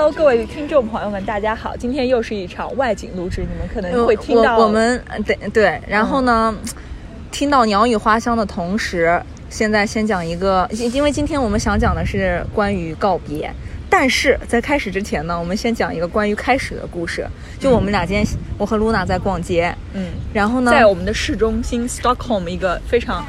Hello，各位听众朋友们，大家好！今天又是一场外景录制，你们可能会听到我我们呃对对，然后呢，听到鸟语花香的同时，现在先讲一个，因因为今天我们想讲的是关于告别。但是在开始之前呢，我们先讲一个关于开始的故事。就我们俩今天，我和露娜在逛街，嗯，然后呢，在我们的市中心 Stockholm 一个非常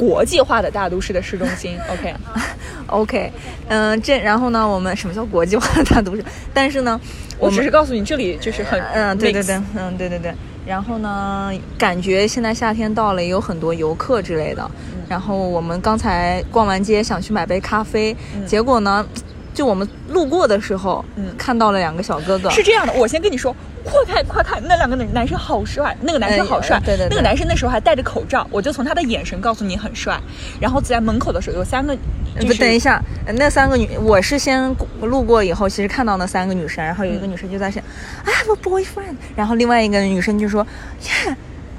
国际化的大都市的市中心。OK，OK，嗯、这然后呢，我们什么叫国际化的大都市？但是呢，我只是告诉你，这里就是很嗯，对对对，嗯，对对对。然后呢，感觉现在夏天到了，也有很多游客之类的。嗯然后我们刚才逛完街，想去买杯咖啡，结果呢，就我们路过的时候，嗯看到了两个小哥哥，是这样的，我先跟你说，快看快看，那两个男男生好帅，那个男生好帅，哎对对对那个男生那时候还戴着口罩，我就从他的眼神告诉你很帅。然后在门口的时候有三个，就不，等一下，呃那三个女，我是先路过以后，其实看到那三个女生，然后有一个女生就在想、i have a boyfriend，然后另外一个女生就说，Yeah。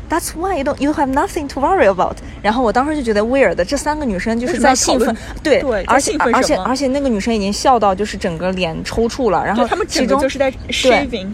That's why you don't you have nothing to worry about。然后我当时就觉得 weird，这三个女生就是在兴奋，对对而且而且而且那个女生已经笑到就是整个脸抽搐了，然后对他们其中就是在 shaving。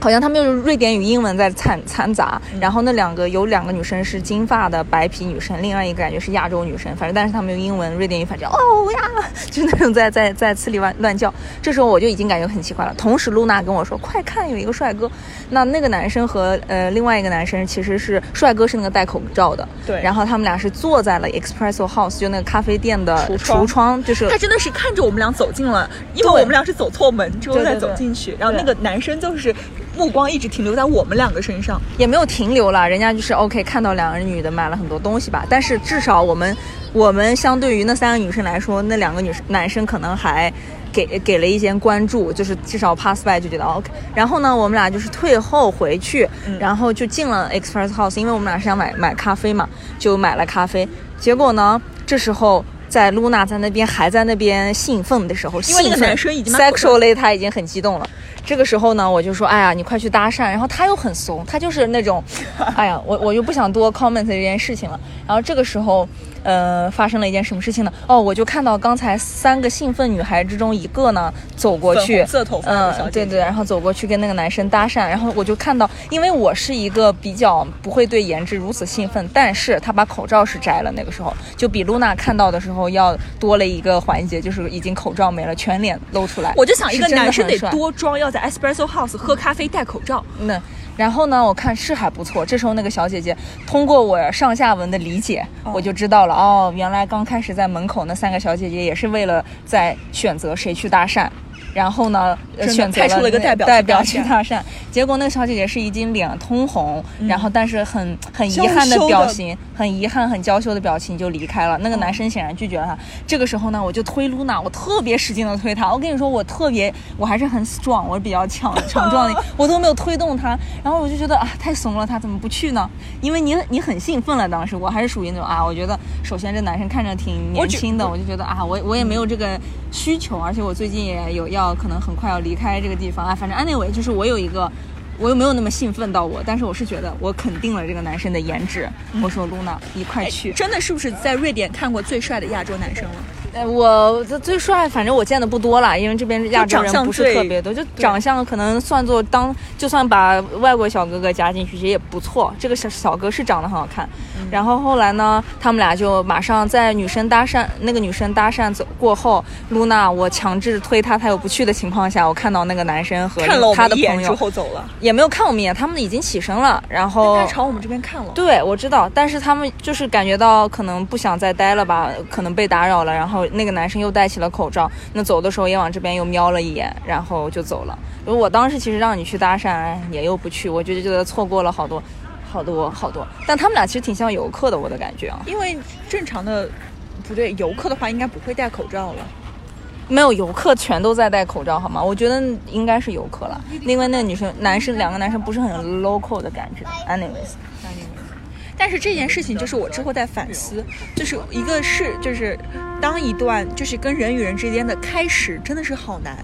好像他们用瑞典语、英文在掺掺杂，嗯然后那两个有两个女生是金发的白皮女生，另外一个感觉是亚洲女生，反正但是他们用英文、瑞典语，反正哦呀，就那种在在在呲里乱乱叫。这时候我就已经感觉很奇怪了。同时，露娜跟我说：“快看，有一个帅哥。”那那个男生和呃另外一个男生其实是帅哥，是那个戴口罩的。对然后他们俩是坐在了 Espresso House，就那个咖啡店的 橱窗橱窗，就是他真的是看着我们俩走进了，因为我们俩是走错门之后再走进去，然后那个男生就是目光一直停留在我们两个身上。也没有停留了，人家就是 OK 看到两个女的买了很多东西吧，但是至少我们我们相对于那三个女生来说，那两个女生男生可能还给给了一些关注，就是至少 pass by 就觉得 OK。然后呢，我们俩就是退后回去，然后就进了 Express House，因为我们俩是想买买咖啡嘛，就买了咖啡。结果呢，这时候。在露娜在那边还在那边兴奋的时候，因为那个男生已经 sexually 他已经很激动了。这个时候呢，我就说，哎呀，你快去搭讪。然后他又很怂，他就是那种，哎呀，我我就不想多 comment 这件事情了。然后这个时候，呃，发生了一件什么事情呢？哦，我就看到刚才三个兴奋女孩之中一个呢走过去，粉色头发嗯，对对，然后走过去跟那个男生搭讪，然后我就看到，因为我是一个比较不会对颜值如此兴奋，但是他把口罩是摘了，那个时候就比露娜看到的时候要多了一个环节，就是已经口罩没了，全脸露出来。我就想，一个男生得多装，要在 Espresso House 喝咖啡戴口罩。那然后呢，我看是还不错。这时候那个小姐姐通过我上下文的理解，我就知道了哦，原来刚开始在门口那三个小姐姐也是为了在选择谁去搭讪。然后呢，选择派出了一个代表代表去搭讪。结果那个小姐姐是已经脸通红，然后但是很很遗憾的表情，很遗憾、很娇羞的表情就离开了。那个男生显然拒绝了她。这个时候呢，我就推露娜，我特别使劲的推她。我跟你说，我特别，我还是很 strong，我是比较强强壮的，我都没有推动她。然后我就觉得啊，太怂了，她怎么不去呢？因为你你很兴奋了，当时我还是属于那种啊，我觉得首先这男生看着挺年轻的，我就觉得啊，我我也没有这个需求，而且我最近也有要可能很快要离开这个地方啊，反正 anyway 就是我有一个。我又没有那么兴奋到我，但是我是觉得我肯定了这个男生的颜值。我说露娜，你快去！真的是不是在瑞典看过最帅的亚洲男生了？呃，我这最帅，反正我见的不多了，因为这边亚洲长相人不是特别多，就长相可能算作当，就算把外国小哥哥加进去，其实也不错。这个小小哥是长得很好看。然后后来呢，他们俩就马上在女生搭讪，那个女生搭讪走过后，露娜我强制推她，她又不去的情况下，我看到那个男生和他的朋友之后走了，也没有看我们一眼，他们已经起身了，然后他朝我们这边看了。对，我知道，但是他们就是感觉到可能不想再待了吧，可能被打扰了，然后那个男生又戴起了口罩，那走的时候也往这边又瞄了一眼，然后就走了。我当时其实让你去搭讪，哎也又不去，我就觉得错过了好多好多好多，但他们俩其实挺像游客的，我的感觉啊。因为正常的不对，游客的话应该不会戴口罩了。没有游客全都在戴口罩，好吗？我觉得应该是游客了。另外那个女生、男生两个男生不是很 local 的感觉。Anyways，但是这件事情就是我之后在反思，就是一个是就是当一段就是跟人与人之间的开始真的是好难，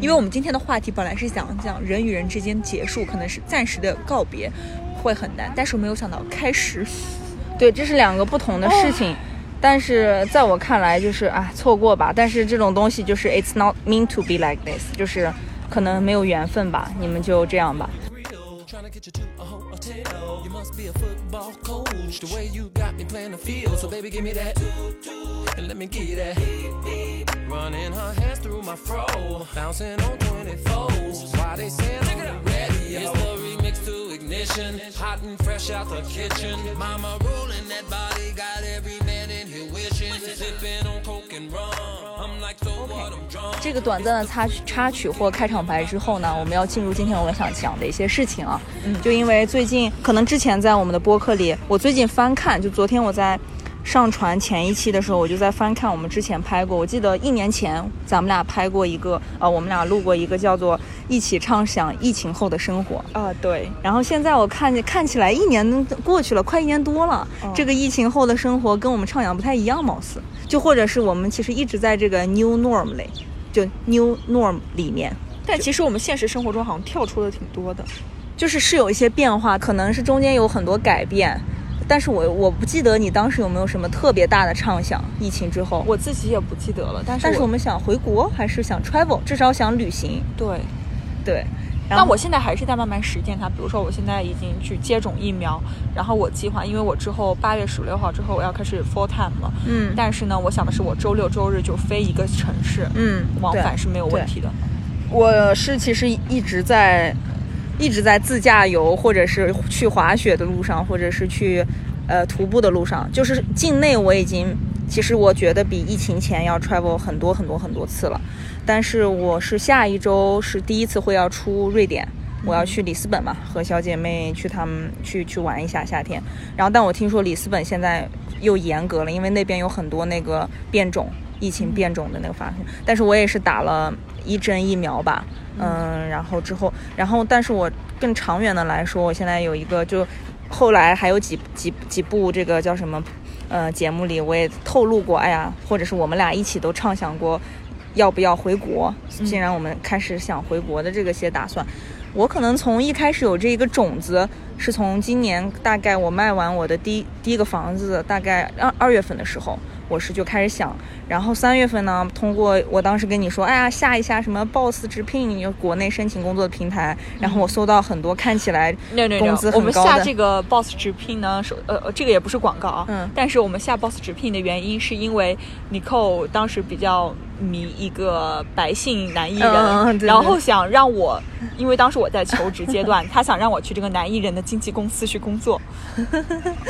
因为我们今天的话题本来是想讲人与人之间结束，可能是暂时的告别会很难，但是我没有想到开始。对，这是两个不同的事情。但是在我看来，就是啊，错过吧。但是这种东西就是 it's not meant to be like this，就是可能没有缘分吧。你们就这样吧。Trying to get you to a hotel. You must be a football coach. The way you got me playing the field. So baby, give me that. And let me give you that. Running her hands through my fro. Bouncing on 24s. Why they saying the ready? It's the remix to ignition. Hot and fresh out the kitchen. Mama rolling that body. Got every man in here wishing. Sipping on coke and rum. 这个短暂的插曲插曲或开场白之后呢，我们要进入今天我们想讲的一些事情啊。嗯，就因为最近可能之前在我们的播客里，我最近翻看，就昨天我在上传前一期的时候，我就在翻看我们之前拍过。我记得一年前咱们俩拍过一个，呃，我们俩录过一个叫做《一起畅想疫情后的生活》。啊，对，然后现在我看见看起来一年过去了，快一年多了，这个疫情后的生活跟我们畅想不太一样，貌似就或者是我们其实一直在这个 new norm 里，就 new norm 里面，但其实我们现实生活中好像跳出的挺多的。就是是有一些变化，可能是中间有很多改变，但是我我不记得你当时有没有什么特别大的畅想，疫情之后，我自己也不记得了，但是但是我们想回国，还是想 travel，至少想旅行，对，对。但我现在还是在慢慢实践它。比如说，我现在已经去接种疫苗，然后我计划，因为我之后八月十六号之后我要开始 full time 了，嗯但是呢，我想的是我周六周日就飞一个城市，嗯往返是没有问题的。我是其实一直在一直在自驾游，或者是去滑雪的路上，或者是去呃徒步的路上。就是境内我已经，其实我觉得比疫情前要 travel 很多很多很多次了。但是我是下一周是第一次会要出瑞典。我要去里斯本嘛，和小姐妹去他们去去玩一下夏天。然后，但我听说里斯本现在又严格了，因为那边有很多那个变种疫情变种的那个发生。但是我也是打了一针疫苗吧，嗯，然后之后，然后，但是我更长远的来说，我现在有一个就后来还有几几几部这个叫什么，呃，节目里我也透露过，哎呀，或者是我们俩一起都畅想过要不要回国。既然我们开始想回国的这个些打算，我可能从一开始有这一个种子，是从今年大概我卖完我的第一第一个房子，大概二二月份的时候，我是就开始想，然后三月份呢，通过我当时跟你说，哎呀，下一下什么 Boss 直聘，有国内申请工作的平台，然后我搜到很多看起来 no no 工 no，资我们很高的，下这个 boss 直聘呢，是呃呃，这个也不是广告啊，嗯。但是我们下 boss 直聘的原因是因为 Nicole 当时比较迷一个白姓男艺人，嗯嗯对。然后想让我，因为当时我在求职阶段，他想让我去这个男艺人的经纪公司去工作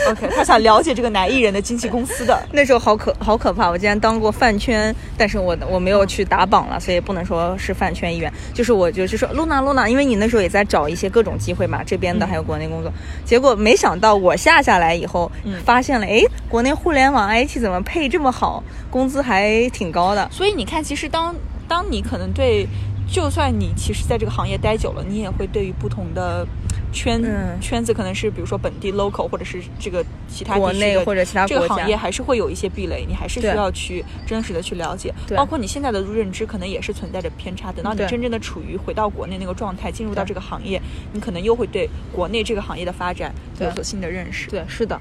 ，OK，他想了解这个男艺人的经纪公司的，那时候好可好可怕，我竟然当过饭圈，但是我我没有去打榜了，所以不能说是饭圈一员。就是我就是说露娜露娜，因为你那时候也在找一些各种机会嘛，这边的还有国内工作，结果没想到我下下来以后，嗯。发现了，哎，国内互联网 IT 怎么配这么好，工资还挺高的。所以你看，其实当当你可能对，就算你其实在这个行业待久了，你也会对于不同的圈、嗯圈子，可能是比如说本地 local，或者是这个其他地国内或者其他这个行业还是会有一些壁垒，你还是需要去真实的去了解。对包括你现在的认知，可能也是存在着偏差。等到你真正的处于回到国内那个状态，进入到这个行业，你可能又会对国内这个行业的发展有所新的认识。对，是的。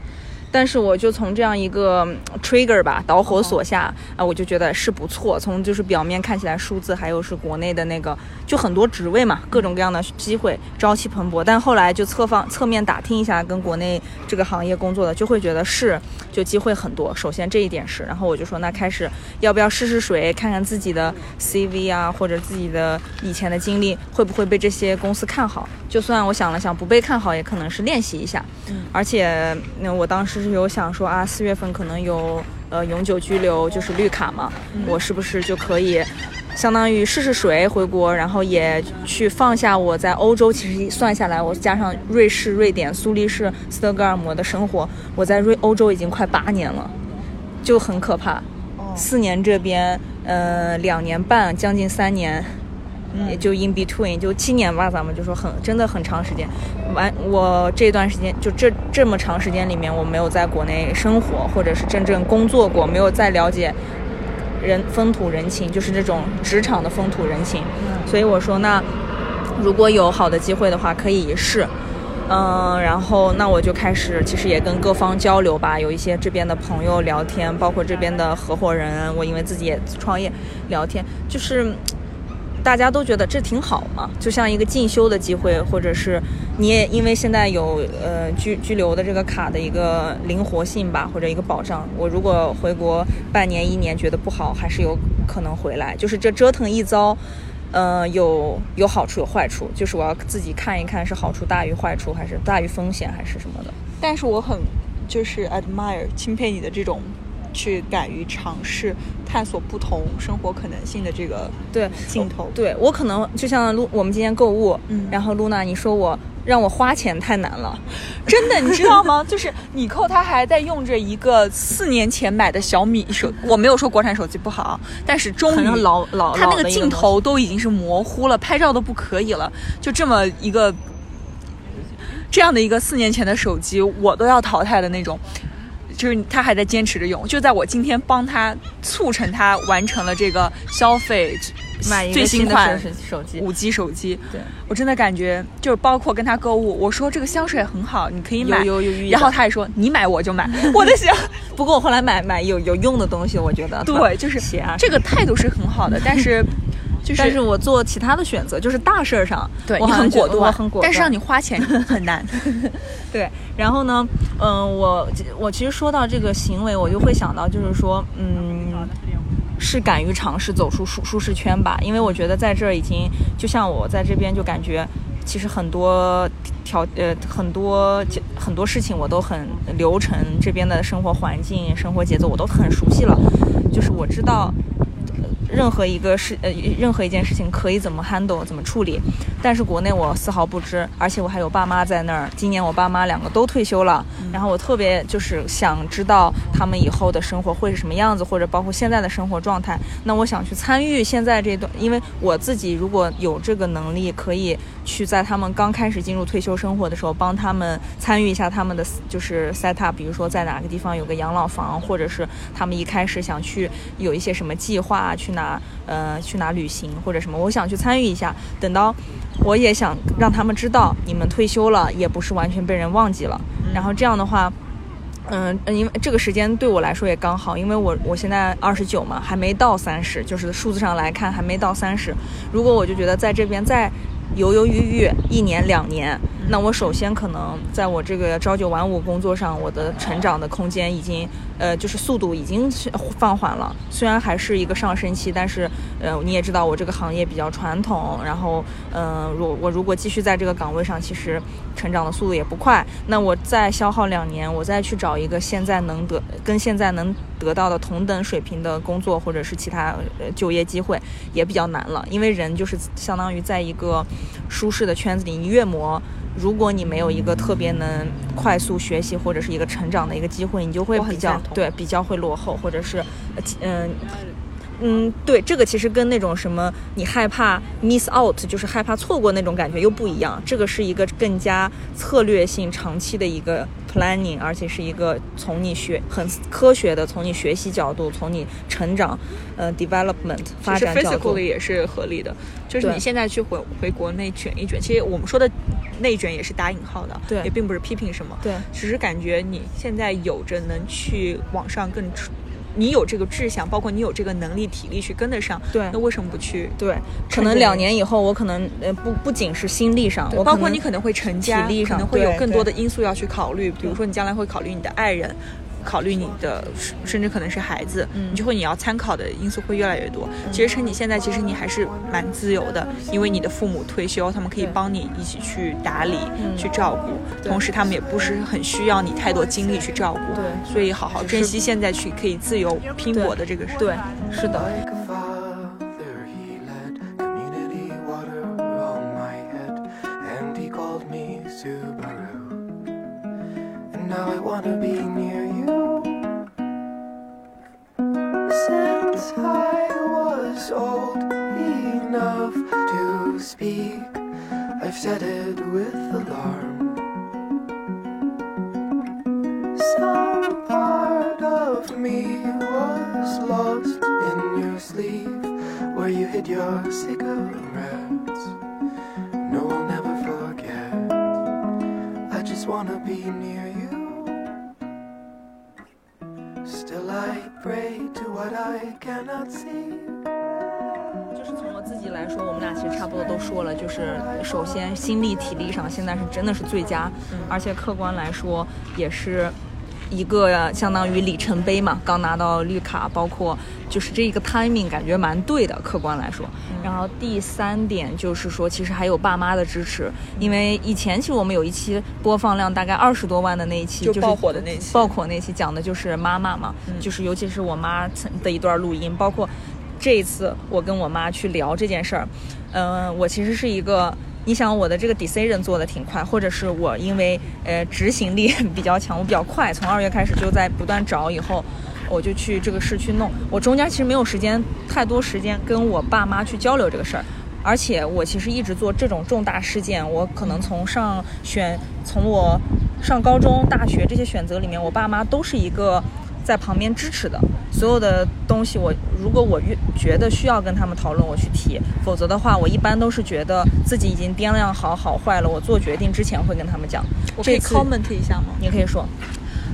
但是我就从这样一个嗯 trigger 吧导火索下啊、我就觉得是不错。从就是表面看起来数字，还有是国内的那个，就很多职位嘛，各种各样的机会，朝气蓬勃。但后来就侧方侧面打听一下，跟国内这个行业工作的，就会觉得是就机会很多。首先这一点是，然后我就说那开始要不要试试水，看看自己的 CV 啊，或者自己的以前的经历会不会被这些公司看好。就算我想了想不被看好，也可能是练习一下。而且，那我当时是有想说啊，四月份可能有呃永久居留，就是绿卡嘛，我是不是就可以相当于试试水回国，然后也去放下我在欧洲，其实算下来，我加上瑞士、瑞典、苏黎世、斯德哥尔摩的生活，我在瑞欧洲已经快八年了，就很可怕。四年这边，呃，两年半，将近三年，也就 in between，就七年吧，咱们就说很真的很长时间。完，我这段时间就这这么长时间里面，我没有在国内生活，或者是真正工作过，没有再了解人风土人情，就是这种职场的风土人情。所以我说，那如果有好的机会的话，可以一试。嗯，然后那我就开始，其实也跟各方交流吧，有一些这边的朋友聊天，包括这边的合伙人，我因为自己也创业，聊天就是大家都觉得这挺好嘛，就像一个进修的机会，或者是你也因为现在有呃居居留的这个卡的一个灵活性吧，或者一个保障，我如果回国半年一年觉得不好，还是有可能回来，就是这折腾一遭。呃，有有好处有坏处，就是我要自己看一看是好处大于坏处，还是大于风险，还是什么的。但是我很就是 admire 钦佩你的这种去敢于尝试探索不同生活可能性的这个对镜头。对我可能就像露，我们今天购物，嗯然后露娜你说我让我花钱太难了，真的，你知道吗？就是你扣他还在用着一个四年前买的小米手，我没有说国产手机不好，但是终于很老老他那个镜头都已经是模糊了，拍照都不可以了，就这么一个这样的一个四年前的手机，我都要淘汰的那种。就是他还在坚持着用，就在我今天帮他促成他完成了这个消费买一个最新款手手机，五 G 手机，对。我真的感觉就是包括跟他购物，我说这个香水很好，你可以买，然后他也说你买我就买，我在想，不过我后来买买有有用的东西，我觉得。对，就是这个态度是很好的，但是就是但是我做其他的选择，就是大事儿上，对很果断，我很果断，但是让你花钱很难。对，然后呢，嗯，我我其实说到这个行为，我就会想到，就是说，嗯，是敢于尝试走出舒舒适圈吧，因为我觉得在这儿已经，就像我在这边就感觉，其实很多条呃很多很多事情我都很流程，这边的生活环境、生活节奏我都很熟悉了，就是我知道。任何一个事呃，任何一件事情可以怎么 handle 怎么处理，但是国内我丝毫不知，而且我还有爸妈在那儿。今年我爸妈两个都退休了，然后我特别就是想知道他们以后的生活会是什么样子，或者包括现在的生活状态。那我想去参与现在这段，因为我自己如果有这个能力，可以去在他们刚开始进入退休生活的时候，帮他们参与一下他们的就是 set up，比如说在哪个地方有个养老房，或者是他们一开始想去有一些什么计划，去哪呃去哪旅行或者什么，我想去参与一下。等到我也想让他们知道，你们退休了也不是完全被人忘记了。然后这样的话。嗯，呃因为这个时间对我来说也刚好，因为我我现在二十九嘛，还没到三十，就是数字上来看还没到三十。如果我就觉得在这边再犹犹豫豫一年两年，那我首先可能在我这个朝九晚五工作上，我的成长的空间已经呃就是速度已经放缓了。虽然还是一个上升期，但是呃你也知道我这个行业比较传统，然后嗯、呃，如我如果继续在这个岗位上，其实成长的速度也不快。那我再消耗两年，我再去找一个现在能得跟现在能得到的同等水平的工作，或者是其他就业机会，也比较难了。因为人就是相当于在一个舒适的圈子里，你越磨。如果你没有一个特别能快速学习或者是一个成长的一个机会，你就会比较对比较会落后，或者是呃其嗯。嗯，对，这个其实跟那种什么你害怕 miss out，就是害怕错过那种感觉又不一样。这个是一个更加策略性、长期的一个 planning，而且是一个从你学很科学的，从你学习角度，从你成长呃 development 发展角度 physically 也是合理的，就是你现在去回回国内卷一卷，其实我们说的内卷也是打引号的，对也并不是批评什么，对只是感觉你现在有着能去往上更出。你有这个志向，包括你有这个能力、体力去跟得上，对那为什么不去？对，可能两年以后，我可能呃不不仅是心力上，我包括你可能会成家，体力上可能会有更多的因素要去考虑，比如说你将来会考虑你的爱人，考虑你的，甚至可能是孩子，你就会，你要参考的因素会越来越多。其实趁你现在，其实你还是蛮自由的，因为你的父母退休，他们可以帮你一起去打理，去照顾。同时他们也不是很需要你太多精力去照顾。对，所以好好珍惜现在去可以自由拼搏的这个。对，是的。I was old enough to speak, I've said it with alarm. Some part of me was lost in your sleeve, where you hid your cigarettes. No, I'll never forget. I just wanna be near you. What I cannot see. 就是从我自己来说，我们俩其实差不多都说了，就是首先心力体力上现在是真的是最佳，而且客观来说也是一个相当于里程碑嘛，刚拿到绿卡，包括就是这一个 timing 感觉蛮对的，客观来说。然后第三点就是说，其实还有爸妈的支持，因为以前其实我们有一期播放量大概二十多万的那一期，就是爆火的那期爆火那期讲的就是妈妈嘛，就是尤其是我妈的一段录音，包括这一次我跟我妈去聊这件事儿，嗯、我其实是一个。你想我的这个 decision 做的挺快，或者是我因为呃执行力 比较强，我比较快，从二月开始就在不断找，以后我就去这个市去弄。我中间其实没有时间太多时间跟我爸妈去交流这个事儿，而且我其实一直做这种重大事件，我可能从上选，从我上高中、大学这些选择里面，我爸妈都是一个在旁边支持的。所有的东西我，如果我越觉得需要跟他们讨论，我去提；否则的话，我一般都是觉得自己已经掂量好好坏了，我做决定之前会跟他们讲。我可以这 comment 一下吗？你可以说，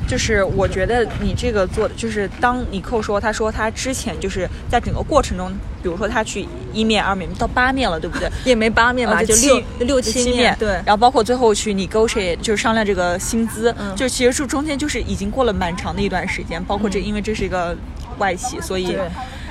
就是我觉得你这个做的，就是当你扣说，他说他之前就是在整个过程中，比如说他去一面、二面到八面了，对不对？也没八面吧，呃就七六六七七面，对。然后包括最后去 negotiate，就是商量这个薪资，嗯就其实是中间就是已经过了蛮长的一段时间，包括这、因为这是一个外企，所以对。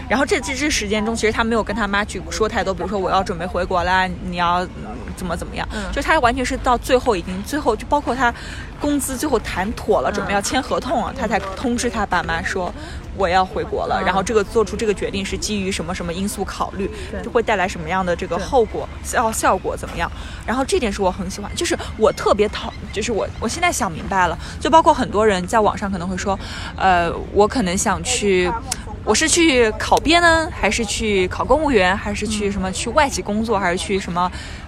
然后这这这时间中，其实他没有跟他妈去说太多，比如说我要准备回国啦，你要嗯怎么怎么样，嗯。就他完全是到最后已经最后就包括他工资最后谈妥了，准备要签合同了，他才通知他爸妈说我要回国了，嗯。然后这个做出这个决定是基于什么什么因素考虑，就会带来什么样的这个后果效效果怎么样？然后这点是我很喜欢，就是我特别讨，就是我我现在想明白了，就包括很多人在网上可能会说，呃，我可能想去。我是去考编呢，还是去考公务员，还是去什么去外企工作，还是去什么呃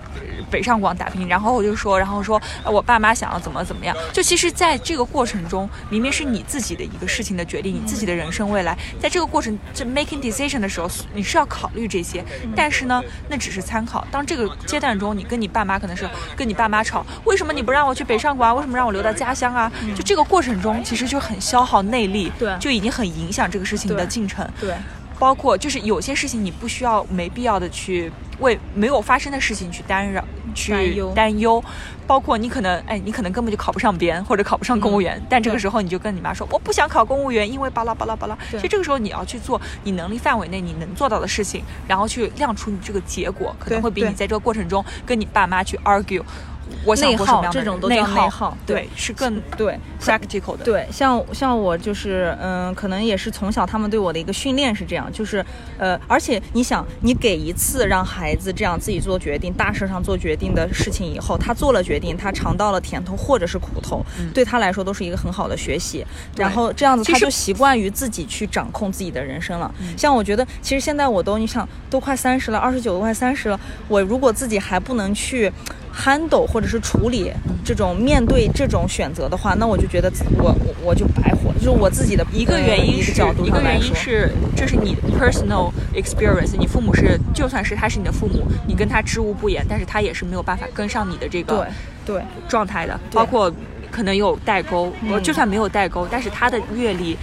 北上广打拼？然后我就说，然后说呃我爸妈想要怎么怎么样。就其实，在这个过程中，明明是你自己的一个事情的决定，你自己的人生未来，在这个过程这 making decision 的时候，你是要考虑这些。但是呢，那只是参考。当这个阶段中，你跟你爸妈可能是跟你爸妈吵，为什么你不让我去北上广？为什么让我留到家乡啊？就这个过程中，其实就很消耗内力，对就已经很影响这个事情的进程。对，包括就是有些事情你不需要没必要的去为没有发生的事情去担扰、去担忧包括你可能哎，你可能根本就考不上编或者考不上公务员，但这个时候你就跟你妈说我不想考公务员，因为巴拉巴拉巴拉。对其实这个时候你要去做你能力范围内你能做到的事情，然后去亮出你这个结果，可能会比你在这个过程中跟你爸妈去 argue。我内耗这种都内叫内耗对对，是更对 practical 的。对，像像我就是，嗯，可能也是从小他们对我的一个训练是这样，就是，呃，而且你想，你给一次让孩子这样自己做决定，大事上做决定的事情以后，他做了决定，他尝到了甜头或者是苦头，对他来说都是一个很好的学习。然后这样子，他就习惯于自己去掌控自己的人生了。像我觉得，其实现在我都，你想，都快三十了，二十九都快三十了，我如果自己还不能去。Handle 或者是处理这种面对这种选择的话，那我就觉得我我我就白活了，就是我自己的一个呃原因是一个角度一个原因是这是你 personal experience，你父母是就算是他是你的父母，你跟他知无不言，但是他也是没有办法跟上你的这个对对状态的，包括可能有代沟，嗯就算没有代沟，但是他的阅历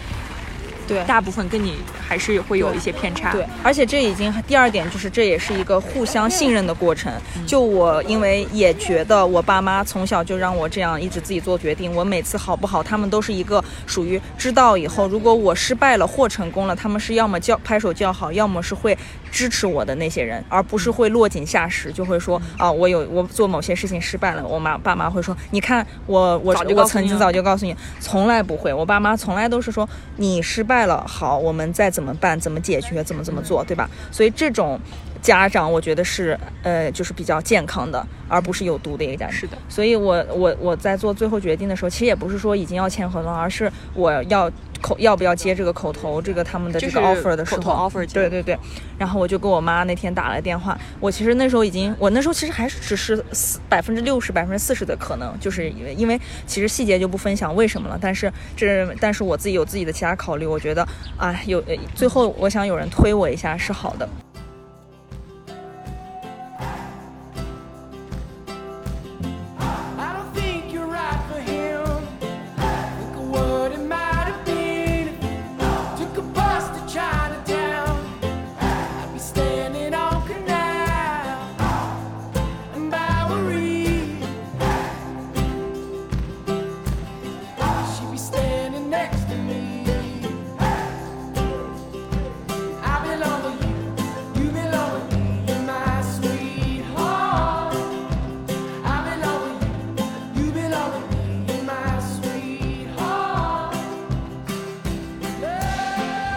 对大部分跟你还是会有一些偏差。对，而且这已经第二点就是这也是一个互相信任的过程。嗯就我因为也觉得我爸妈从小就让我这样一直自己做决定，我每次好不好，他们都是一个属于知道以后，如果我失败了或成功了，他们是要么叫拍手叫好，要么是会支持我的那些人，而不是会落井下石，就会说啊，我有我做某些事情失败了，我妈爸妈会说，你看我我我曾经早就告诉你，从来不会，我爸妈从来都是说你失败了，好，我们再怎么办，怎么解决，怎么怎么做，对吧？所以这种家长，我觉得是呃，就是比较健康的，而不是有毒的一个家长。是的，所以我我我在做最后决定的时候，其实也不是说已经要签合同，而是我要口要不要接这个口头这个他们的这个 offer 的时候，口头 offer 对对对。然后我就跟我妈那天打了电话，我其实那时候已经，我那时候其实还是只是四百分之六十、百分之四十的可能，就是因为因为其实细节就不分享为什么了，但是这但是我自己有自己的其他考虑，我觉得啊有呃最后我想有人推我一下是好的。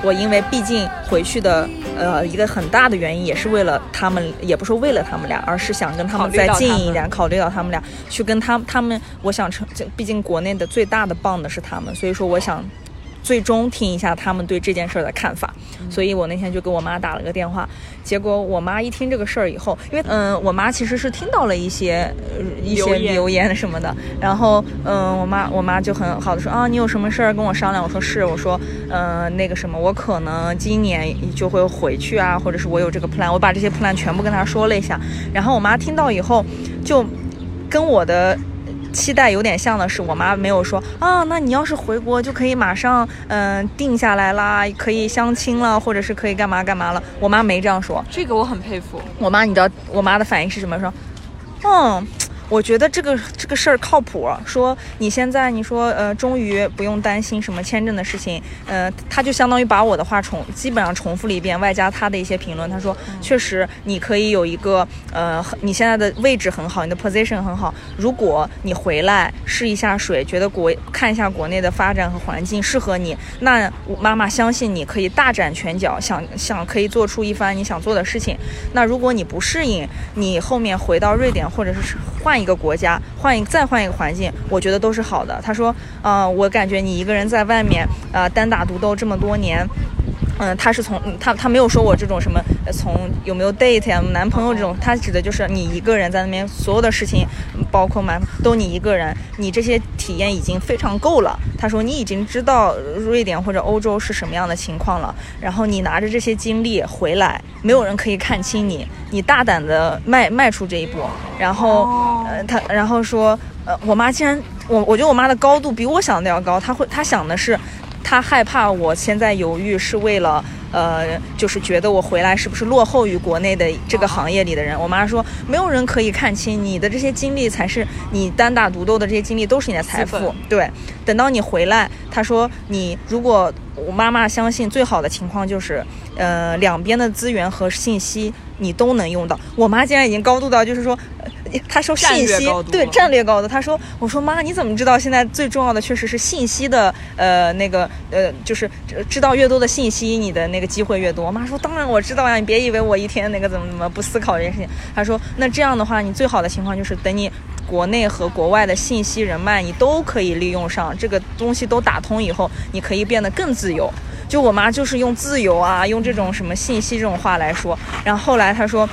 我因为毕竟回去的呃一个很大的原因，也是为了他们，也不是为了他们俩，而是想跟他们再近一点，考虑到他们俩，去跟他他们，我想成，这毕竟国内的最大的棒的是他们，所以说我想。最终听一下他们对这件事儿的看法，所以我那天就给我妈打了个电话，结果我妈一听这个事儿以后，因为嗯、我妈其实是听到了一些、呃、一些留言。什么的，然后嗯、我妈我妈就很好的说啊，你有什么事儿跟我商量？我说是，我说嗯那个什么，我可能今年就会回去啊，或者是我有这个 plan，我把这些 plan 全部跟她说了一下，然后我妈听到以后就跟我的。期待有点像的是，我妈没有说啊，那你要是回国就可以马上嗯、定下来啦，可以相亲了，或者是可以干嘛干嘛了。我妈没这样说，这个我很佩服。我妈，你知道我妈的反应是什么？说，嗯，我觉得这个这个事儿靠谱。说你现在你说呃，终于不用担心什么签证的事情，呃，他就相当于把我的话重基本上重复了一遍，外加他的一些评论。他说，确实你可以有一个呃，你现在的位置很好，你的 position 很好。如果你回来试一下水，觉得国看一下国内的发展和环境适合你，那妈妈相信你可以大展拳脚，想想可以做出一番你想做的事情。那如果你不适应，你后面回到瑞典或者是换一个国家，换一再换一个环境，我觉得都是好的。他说，呃，我感觉你一个人在外面，呃，单打独斗这么多年。嗯，他是从嗯他他没有说我这种什么呃从有没有 date 呀、男朋友这种，他指的就是你一个人在那边所有的事情，嗯包括嘛都你一个人，你这些体验已经非常够了。他说你已经知道瑞典或者欧洲是什么样的情况了，然后你拿着这些经历回来，没有人可以看清你，你大胆的迈迈出这一步，然后、呃他然后说呃我妈竟然我我觉得我妈的高度比我想的要高，她会她想的是。他害怕我现在犹豫是为了，呃，就是觉得我回来是不是落后于国内的这个行业里的人。我妈说，没有人可以看清你的这些经历，才是你单打独斗的这些经历都是你的财富。对，等到你回来，她说你如果我妈妈相信最好的情况就是，呃，两边的资源和信息你都能用到。我妈竟然已经高度到就是说，呃她说信息对战略高度。他说，我说妈，你怎么知道现在最重要的确实是信息的呃那个呃就是知知道越多的信息，你的那个机会越多。我妈说，当然我知道呀，你别以为我一天那个怎么怎么不思考这件事情。她说，那这样的话，你最好的情况就是等你。国内和国外的信息人脉，你都可以利用上，这个东西都打通以后，你可以变得更自由。就我妈就是用自由啊，用这种什么信息这种话来说。然后后来她说，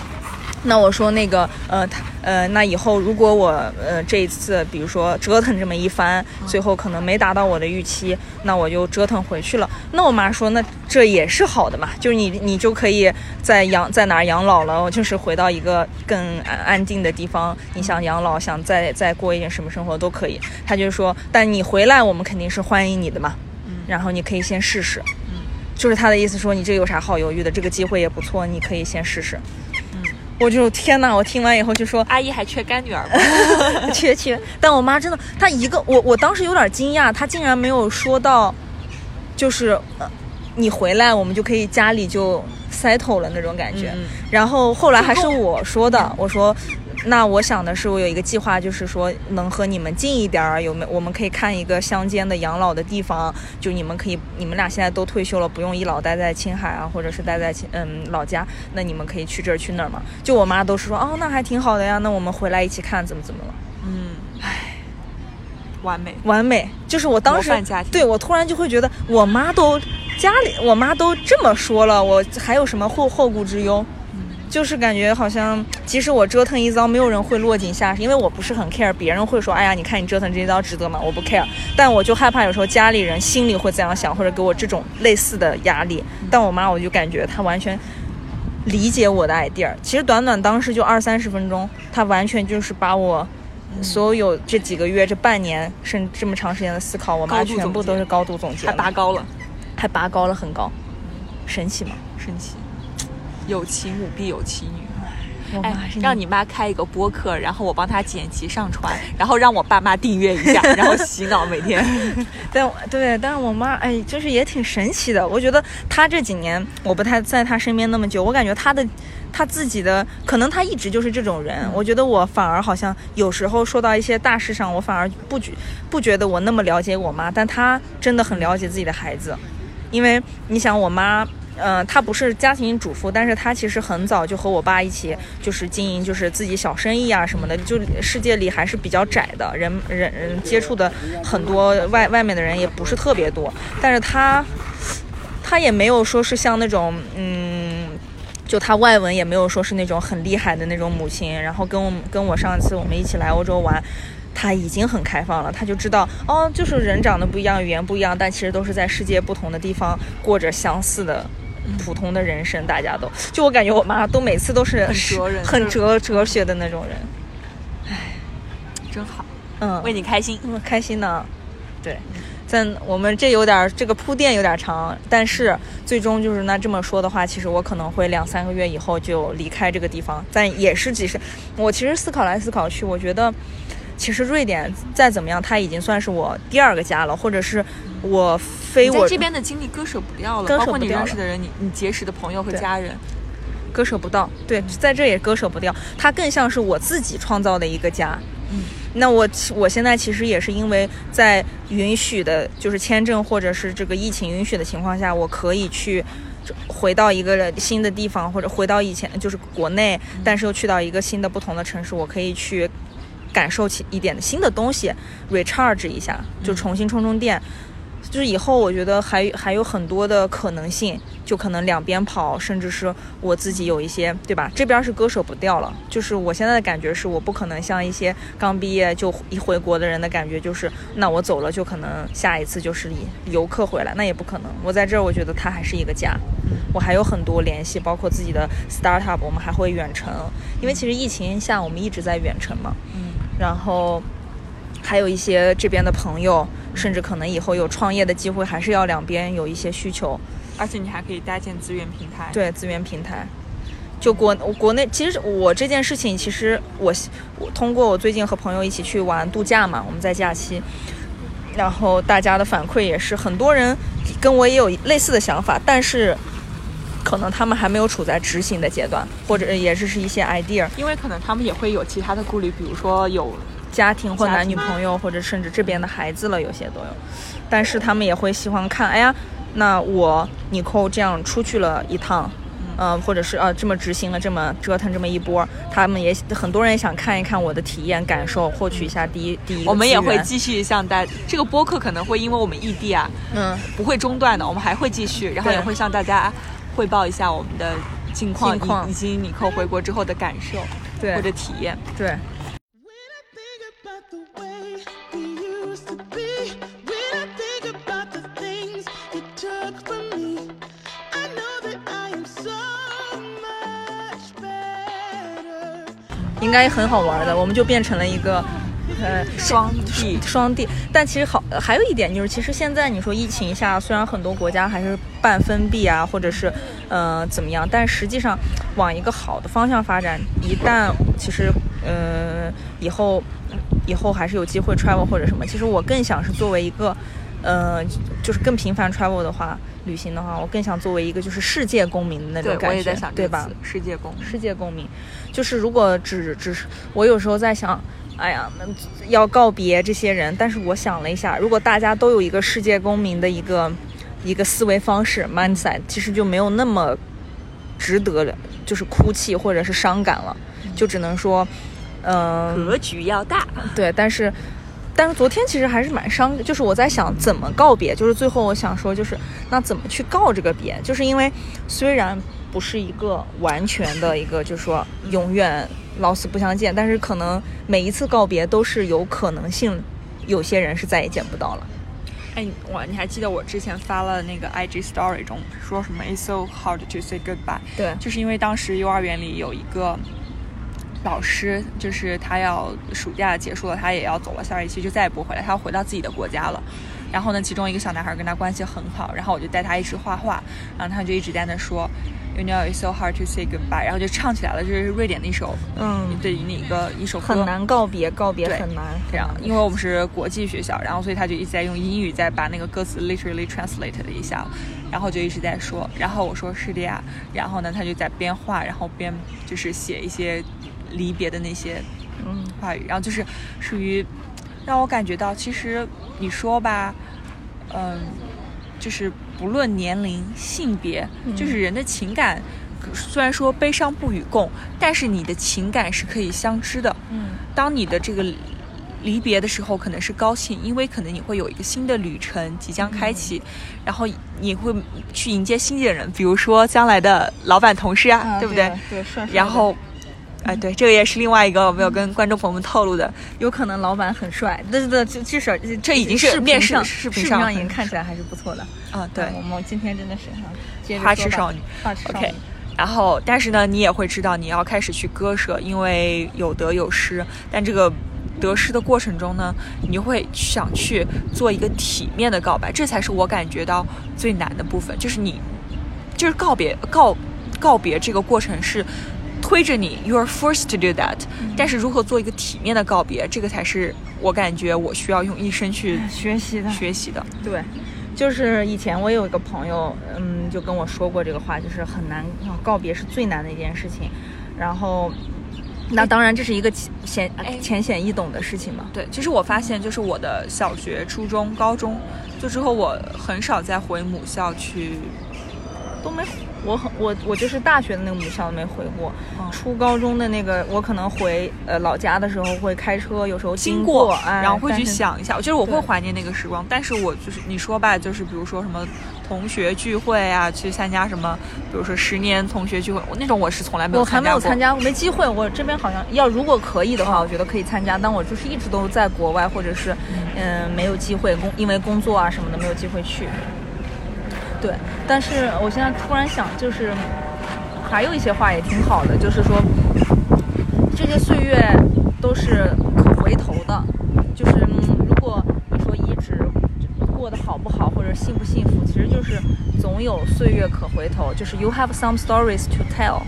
那我说那个呃，他呃，那以后如果我呃这一次比如说折腾这么一番，最后可能没达到我的预期，那我就折腾回去了。那我妈说，那这也是好的嘛，就是你你就可以在养在哪儿养老了，就是回到一个更安安定的地方，你想养老，想再再过一点什么生活都可以。她就说，但你回来，我们肯定是欢迎你的嘛，然后你可以先试试。就是他的意思说，你这有啥好犹豫的？这个机会也不错，你可以先试试。我就天哪！我听完以后就说阿姨还缺干女儿吗？缺缺，但我妈真的，她一个我我当时有点惊讶，她竟然没有说到，就是呃，你回来我们就可以家里就 settle 了那种感觉。嗯然后后来还是我说的，我说那我想的是，我有一个计划，就是说能和你们近一点儿，有没有我们可以看一个乡间的养老的地方，就你们可以，你们俩现在都退休了，不用一老待在青海啊，或者是待在青嗯老家，那你们可以去这儿去那儿嘛。就我妈都是说，哦，那还挺好的呀，那我们回来一起看怎么怎么了。嗯，唉完美。完美，就是我当时对我突然就会觉得，我妈都家里，我妈都这么说了，我还有什么后后顾之忧？就是感觉好像，即使我折腾一遭，没有人会落井下石，因为我不是很 care，别人会说，哎呀，你看你折腾这一遭值得吗？我不 care，但我就害怕有时候家里人心里会这样想，或者给我这种类似的压力。但我妈，我就感觉她完全理解我的 idea。其实短短当时就二三十分钟，她完全就是把我所有这几个月、这半年，甚至这么长时间的思考，我妈全部都是高度总结还，拔高了，还拔高了很高，神奇吗？神奇。有其母必有其女。我哎让你妈开一个播客，然后我帮她剪辑上传，然后让我爸妈订阅一下，然后洗脑每天。但对，但是我妈哎，就是也挺神奇的。我觉得她这几年我不太在她身边那么久，我感觉她的她自己的可能她一直就是这种人。我觉得我反而好像有时候说到一些大事上，我反而不觉不觉得我那么了解我妈，但她真的很了解自己的孩子，因为你想我妈。嗯、她不是家庭主妇，但是她其实很早就和我爸一起，就是经营，就是自己小生意啊什么的。就世界里还是比较窄的，人人人接触的很多外外面的人也不是特别多，但是她，她也没有说是像那种嗯。就她外文也没有说是那种很厉害的那种母亲，然后跟我跟我上次我们一起来欧洲玩，她已经很开放了，她就知道哦，就是人长得不一样，语言不一样，但其实都是在世界不同的地方过着相似的普通的人生，大家都就我感觉我妈都每次都是很哲人很哲哲学的那种人，唉。真好，嗯，为你开心。嗯，开心呢，对。但我们这有点儿这个铺垫有点儿长，但是最终就是那这么说的话，其实我可能会两三个月以后就离开这个地方，但也是其实我其实思考来思考去，我觉得其实瑞典再怎么样，它已经算是我第二个家了，或者是我非我在这边的经历割舍不掉了，割舍包括你认识的人，你你结识的朋友和家人。割舍不到，对，在这也割舍不掉，它更像是我自己创造的一个家。嗯，那我我现在其实也是因为在允许的，就是签证或者是这个疫情允许的情况下，我可以去回到一个新的地方，或者回到以前就是国内，但是又去到一个新的不同的城市，我可以去感受起一点新的东西，recharge 一下，就重新充充电。就是以后我觉得还还有很多的可能性，就可能两边跑，甚至是我自己有一些，对吧？这边是割舍不掉了。就是我现在的感觉是，我不可能像一些刚毕业就一回国的人的感觉，就是那我走了就可能下一次就是以游客回来，那也不可能。我在这儿，我觉得它还是一个家，我还有很多联系，包括自己的 startup，我们还会远程，因为其实疫情下我们一直在远程嘛，嗯，然后还有一些这边的朋友，甚至可能以后有创业的机会，还是要两边有一些需求。而且你还可以搭建资源平台。，对资源平台。就国国内，其实我这件事情，其实我我通过我最近和朋友一起去玩度假嘛，我们在假期，然后大家的反馈也是，很多人跟我也有类似的想法，但是可能他们还没有处在执行的阶段，或者也是是一些 idea，因为可能他们也会有其他的顾虑，比如说有家庭或男女朋友，或者甚至这边的孩子了，有些都有。但是他们也会喜欢看，哎呀，那我你扣这样出去了一趟，嗯、或者是呃这么执行了这么折腾这么一波，他们也很多人也想看一看我的体验感受，获取一下第一第一我们也会继续向大这个播客可能会因为我们异地啊嗯。不会中断的，我们还会继续，然后也会向大家汇报一下我们的近况，近况以以及回国之后的感受对或者体验。对.应该很好玩的，我们就变成了一个。呃，双地双地，但其实好，呃还有一点就是，其实现在你说疫情下，虽然很多国家还是半封闭啊，或者是呃怎么样，但实际上往一个好的方向发展，一旦其实呃以后以后还是有机会 travel 或者什么，其实我更想是作为一个呃就是更频繁 travel 的话，旅行的话，我更想作为一个就是世界公民的那种，感觉，我也在想对吧？世界公民。世界公民，就是如果只只是我有时候在想，哎呀，要告别这些人，但是我想了一下，如果大家都有一个世界公民的一个一个思维方式 mindset，其实就没有那么值得就是哭泣或者是伤感了，就只能说，嗯、格局要大，对，但是。但是昨天其实还是蛮伤，就是我在想怎么告别，就是最后我想说，就是那怎么去告这个别，就是因为虽然不是一个完全的一个，就是说永远老死不相见，但是可能每一次告别都是有可能性，有些人是再也见不到了。哎，我你还记得我之前发了那个 IG Story 中说什么 It's so hard to say goodbye，对就是因为当时幼儿园里有一个老师，就是他要暑假结束了，他也要走了，下学期就再也不回来，他要回到自己的国家了。然后呢，其中一个小男孩跟他关系很好，然后我就带他一直画画，然后他就一直在那说，You know it's so hard to say goodbye，然后就唱起来了，这是瑞典的一首，嗯对，那个一首歌，很难告别，告别很难，这样，因为我们是国际学校，然后所以他就一直在用英语在把那个歌词 literally translate 了一下，然后就一直在说，然后我说是的呀，然后呢他就在边画，然后边就是写一些离别的那些嗯话语，然后就是属于让我感觉到，其实你说吧，嗯，就是不论年龄、性别，就是人的情感。虽然说悲伤不与共，但是你的情感是可以相知的。嗯当你的这个离别的时候，可能是高兴，因为可能你会有一个新的旅程即将开启，然后你会去迎接新的人，比如说将来的老板、同事啊，啊对不对？然后，哎，对，这个也是另外一个我没有跟观众朋友们透露的，有可能老板很帅，对对对，至至少这已经是视面试视频上已经看起来还是不错的。啊，对，我们今天真的是哈，花痴少女。花痴少女。然后，但是呢，你也会知道你要开始去割舍，因为有得有失。但这个得失的过程中呢，你会想去做一个体面的告白，这才是我感觉到最难的部分，就是你，就是告别告告别这个过程是推着你，you are forced to do that、但是如何做一个体面的告别，这个才是我感觉我需要用一生去学习的学习的。对，就是以前我有一个朋友，嗯，就跟我说过这个话，就是很难告别是最难的一件事情。然后，那当然这是一个浅浅显易懂的事情嘛。对，其实我发现，就是我的小学、初中、高中，就之后我很少再回母校去。都没，我很我我就是大学的那个母校都没回过，嗯。初高中的那个我可能回呃老家的时候会开车，有时候经过，过，哎、然后会去想一下，就是我会怀念那个时光，但是我就是你说吧，就是比如说什么同学聚会啊，去参加什么，比如说十年同学聚会，我那种我是从来没有我还没有过参加，没机会。我这边好像要如果可以的话，我觉得可以参加，但我就是一直都在国外，或者是嗯。没有机会工，因为工作啊什么的没有机会去。对，但是我现在突然想，就是还有一些话也挺好的，就是说这些岁月都是可回头的，就是、嗯、如果你说一直过得好不好或者幸不幸福，其实就是总有岁月可回头，就是 you have some stories to tell。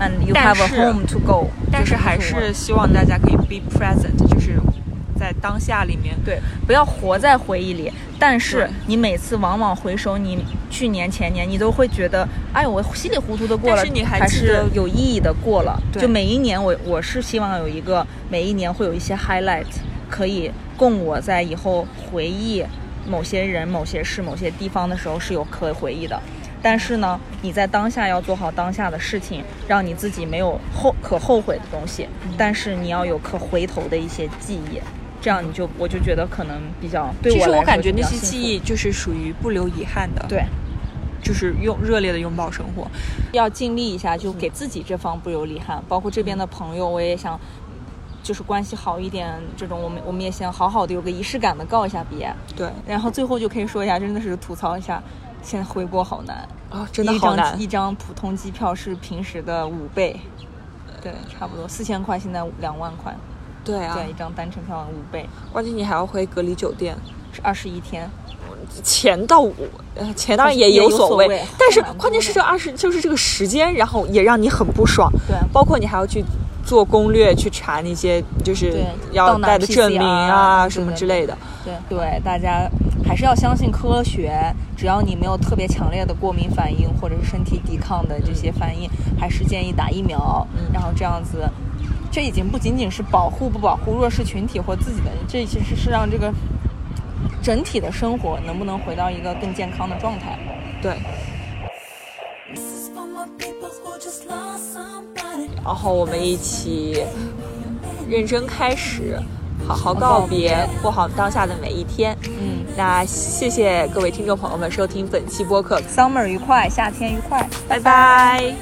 And you have a home to go，但是还是希望大家可以 be present，就是在当下里面。对，不要活在回忆里。但是你每次往往回首你去年前年，你都会觉得，哎，我稀里糊涂的过了，但是你还还是有意义的过了。就每一年我我是希望有一个每一年会有一些 highlight，可以供我在以后回忆某些人、某些事、某些地方的时候是有可回忆的。但是呢，你在当下要做好当下的事情，让你自己没有后可后悔的东西，但是你要有可回头的一些记忆，这样你就我就觉得可能比较对我其实我感觉那些记忆就是属于不留遗憾的，，对，就是用热烈的拥抱生活。要尽力一下，就给自己这方不留遗憾。包括这边的朋友，我也想就是关系好一点，这种我们我们也想好好的有个仪式感的告一下别，对，然后最后就可以说一下，真的是吐槽一下，现在回国好难。啊、真的一张好难一。张普通机票是平时的五倍，对，差不多四千块，现在两万块，对啊，对，一张单程票五倍，关键你还要回隔离酒店，是二十一天。钱倒我，呃，钱当然也有谓，所谓但是关键是这二十就是这个时间，然后也让你很不爽。对包括你还要去做攻略去查那些就是要带的证明啊啊什么之类的。对对，大家还是要相信科学。只要你没有特别强烈的过敏反应或者是身体抵抗的这些反应，还是建议打疫苗。嗯然后这样子，这已经不仅仅是保护不保护弱势群体或自己的，这其实是让这个整体的生活能不能回到一个更健康的状态。对，This is for my people who just lost somebody. 然后我们一起认真开始，好好告别，过好当下的每一天。嗯那谢谢各位听众朋友们收听本期播客，，summer 愉快，夏天愉快，拜拜